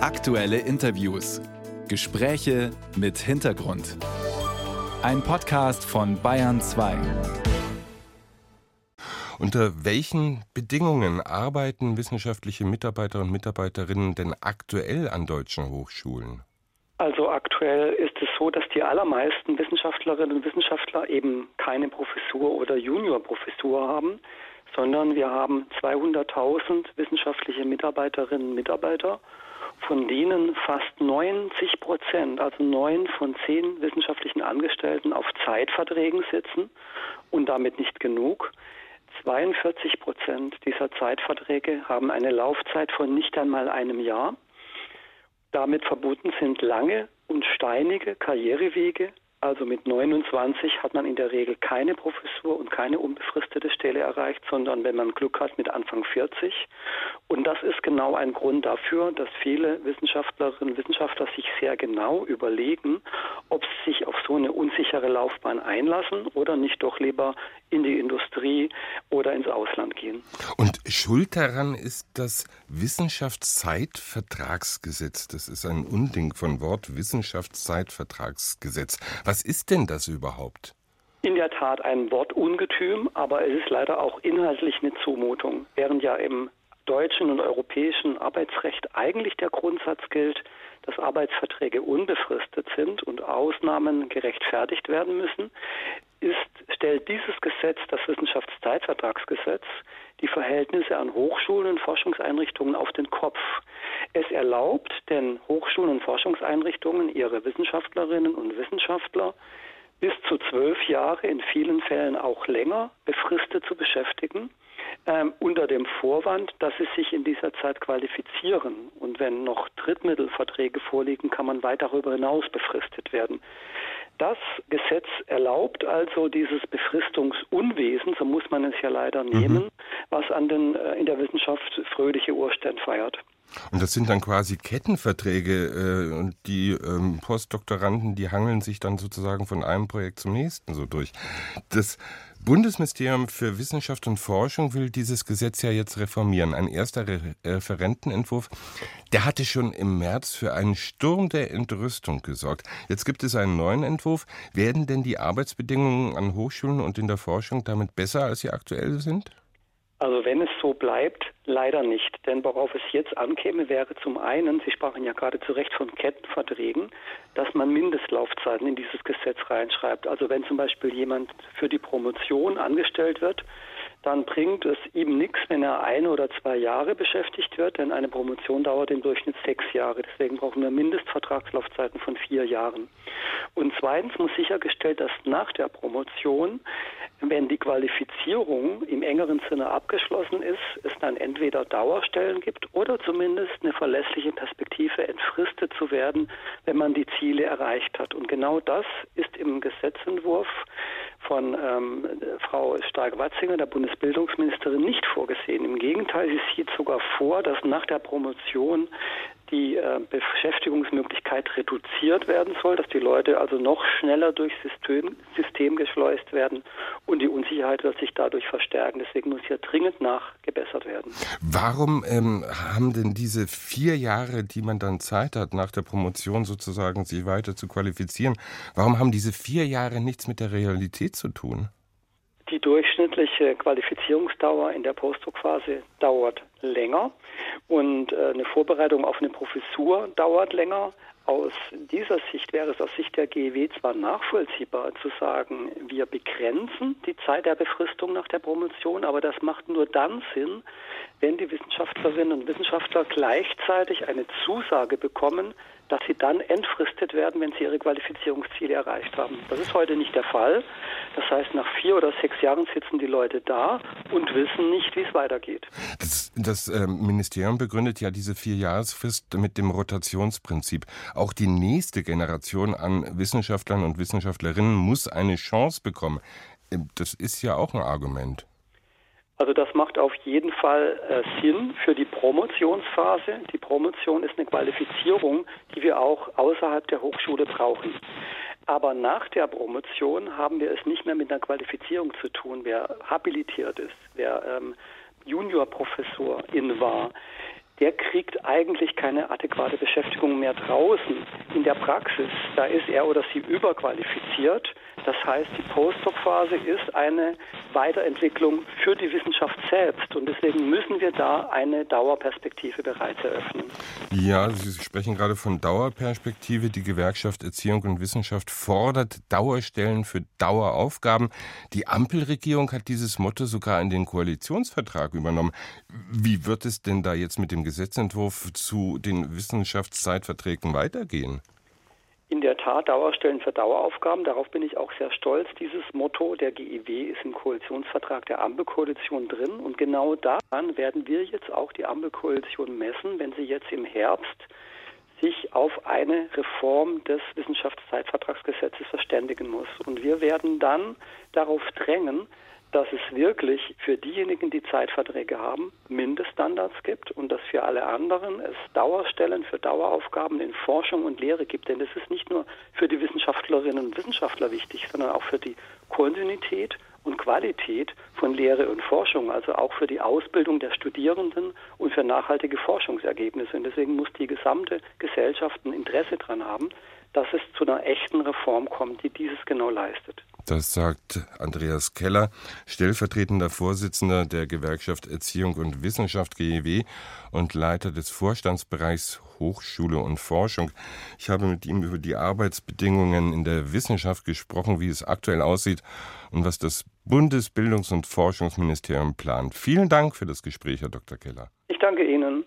Aktuelle Interviews. Gespräche mit Hintergrund. Ein Podcast von Bayern 2. Unter welchen Bedingungen arbeiten wissenschaftliche Mitarbeiter und Mitarbeiterinnen denn aktuell an deutschen Hochschulen? Also aktuell ist es so, dass die allermeisten Wissenschaftlerinnen und Wissenschaftler eben keine Professur oder Juniorprofessur haben, sondern wir haben 200.000 wissenschaftliche Mitarbeiterinnen und Mitarbeiter von denen fast 90 Prozent, also neun von zehn wissenschaftlichen Angestellten auf Zeitverträgen sitzen und damit nicht genug. 42 Prozent dieser Zeitverträge haben eine Laufzeit von nicht einmal einem Jahr. Damit verbunden sind lange und steinige Karrierewege, also mit 29 hat man in der Regel keine Professur und keine unbefristete Stelle erreicht, sondern wenn man Glück hat mit Anfang 40. Und das ist genau ein Grund dafür, dass viele Wissenschaftlerinnen und Wissenschaftler sich sehr genau überlegen, ob sie sich auf so eine unsichere Laufbahn einlassen oder nicht doch lieber in die Industrie oder ins Ausland gehen. Und schuld daran ist das Wissenschaftszeitvertragsgesetz. Das ist ein Unding von Wort Wissenschaftszeitvertragsgesetz. Was ist denn das überhaupt? In der Tat ein Wortungetüm, aber es ist leider auch inhaltlich eine Zumutung. Während ja im deutschen und europäischen Arbeitsrecht eigentlich der Grundsatz gilt, dass Arbeitsverträge unbefristet sind und Ausnahmen gerechtfertigt werden müssen, ist, stellt dieses Gesetz, das Wissenschaftszeitvertragsgesetz, die Verhältnisse an Hochschulen und Forschungseinrichtungen auf den Kopf. Es erlaubt den Hochschulen und Forschungseinrichtungen, ihre Wissenschaftlerinnen und Wissenschaftler bis zu zwölf Jahre, in vielen Fällen auch länger, befristet zu beschäftigen, ähm, unter dem Vorwand, dass sie sich in dieser Zeit qualifizieren. Und wenn noch Drittmittelverträge vorliegen, kann man weit darüber hinaus befristet werden. Das Gesetz erlaubt also dieses Befristungsunwesen, so muss man es ja leider mhm. nehmen, mhm. was an den, äh, in der Wissenschaft fröhliche Urstände feiert. Und das sind dann quasi Kettenverträge äh, und die ähm, Postdoktoranden, die hangeln sich dann sozusagen von einem Projekt zum nächsten so durch. Das Bundesministerium für Wissenschaft und Forschung will dieses Gesetz ja jetzt reformieren. Ein erster Re Referentenentwurf, der hatte schon im März für einen Sturm der Entrüstung gesorgt. Jetzt gibt es einen neuen Entwurf. Werden denn die Arbeitsbedingungen an Hochschulen und in der Forschung damit besser, als sie aktuell sind? Also wenn es so bleibt, leider nicht. Denn worauf es jetzt ankäme, wäre zum einen, Sie sprachen ja gerade zu Recht von Kettenverträgen, dass man Mindestlaufzeiten in dieses Gesetz reinschreibt. Also wenn zum Beispiel jemand für die Promotion angestellt wird, dann bringt es ihm nichts, wenn er ein oder zwei Jahre beschäftigt wird, denn eine Promotion dauert im Durchschnitt sechs Jahre. Deswegen brauchen wir Mindestvertragslaufzeiten von vier Jahren. Und zweitens muss sichergestellt, dass nach der Promotion wenn die Qualifizierung im engeren Sinne abgeschlossen ist, es dann entweder Dauerstellen gibt oder zumindest eine verlässliche Perspektive, entfristet zu werden, wenn man die Ziele erreicht hat. Und genau das ist im Gesetzentwurf von ähm, Frau Stark-Watzinger, der Bundesbildungsministerin, nicht vorgesehen. Im Gegenteil, sie sieht sogar vor, dass nach der Promotion die äh, Beschäftigungsmöglichkeit reduziert werden soll, dass die Leute also noch schneller durchs System, System geschleust werden und die Unsicherheit wird sich dadurch verstärken. Deswegen muss hier dringend nachgebessert werden. Warum ähm, haben denn diese vier Jahre, die man dann Zeit hat, nach der Promotion sozusagen sich weiter zu qualifizieren, warum haben diese vier Jahre nichts mit der Realität zu tun? Die durchschnittliche Qualifizierungsdauer in der Postdoc-Phase dauert länger und äh, eine Vorbereitung auf eine Professur dauert länger. Aus dieser Sicht wäre es aus Sicht der GEW zwar nachvollziehbar zu sagen, wir begrenzen die Zeit der Befristung nach der Promotion, aber das macht nur dann Sinn, wenn die Wissenschaftlerinnen und Wissenschaftler gleichzeitig eine Zusage bekommen, dass sie dann entfristet werden, wenn sie ihre Qualifizierungsziele erreicht haben. Das ist heute nicht der Fall. Das heißt, nach vier oder sechs Jahren sitzen die Leute da und wissen nicht, wie es weitergeht. Das, das äh, Ministerium begründet ja diese Vierjahresfrist mit dem Rotationsprinzip. Auch die nächste Generation an Wissenschaftlern und Wissenschaftlerinnen muss eine Chance bekommen. Ähm, das ist ja auch ein Argument. Also das macht auf jeden Fall äh, Sinn für die Promotionsphase. Die Promotion ist eine Qualifizierung, die wir auch außerhalb der Hochschule brauchen. Aber nach der Promotion haben wir es nicht mehr mit einer Qualifizierung zu tun, wer habilitiert ist, wer ähm, Juniorprofessorin war. der kriegt eigentlich keine adäquate Beschäftigung mehr draußen. In der Praxis, da ist er oder sie überqualifiziert. Das heißt, die Postdoc-Phase ist eine Weiterentwicklung für die Wissenschaft selbst. Und deswegen müssen wir da eine Dauerperspektive bereits eröffnen. Ja, Sie sprechen gerade von Dauerperspektive. Die Gewerkschaft Erziehung und Wissenschaft fordert Dauerstellen für Daueraufgaben. Die Ampelregierung hat dieses Motto sogar in den Koalitionsvertrag übernommen. Wie wird es denn da jetzt mit dem Gesetzentwurf zu den Wissenschaftszeitverträgen weitergehen? In der Tat Dauerstellen für Daueraufgaben. Darauf bin ich auch sehr stolz. Dieses Motto der GIW ist im Koalitionsvertrag der Ampelkoalition drin. Und genau daran werden wir jetzt auch die Ampelkoalition messen, wenn sie jetzt im Herbst sich auf eine Reform des Wissenschaftszeitvertragsgesetzes verständigen muss. Und wir werden dann darauf drängen, dass es wirklich für diejenigen, die Zeitverträge haben, Mindeststandards gibt und dass für alle anderen es Dauerstellen für Daueraufgaben in Forschung und Lehre gibt. Denn das ist nicht nur für die Wissenschaftlerinnen und Wissenschaftler wichtig, sondern auch für die Kontinuität und Qualität von Lehre und Forschung, also auch für die Ausbildung der Studierenden und für nachhaltige Forschungsergebnisse. Und deswegen muss die gesamte Gesellschaft ein Interesse daran haben, dass es zu einer echten Reform kommt, die dieses genau leistet. Das sagt Andreas Keller, stellvertretender Vorsitzender der Gewerkschaft Erziehung und Wissenschaft GEW und Leiter des Vorstandsbereichs Hochschule und Forschung. Ich habe mit ihm über die Arbeitsbedingungen in der Wissenschaft gesprochen, wie es aktuell aussieht und was das Bundesbildungs- und Forschungsministerium plant. Vielen Dank für das Gespräch, Herr Dr. Keller. Ich danke Ihnen.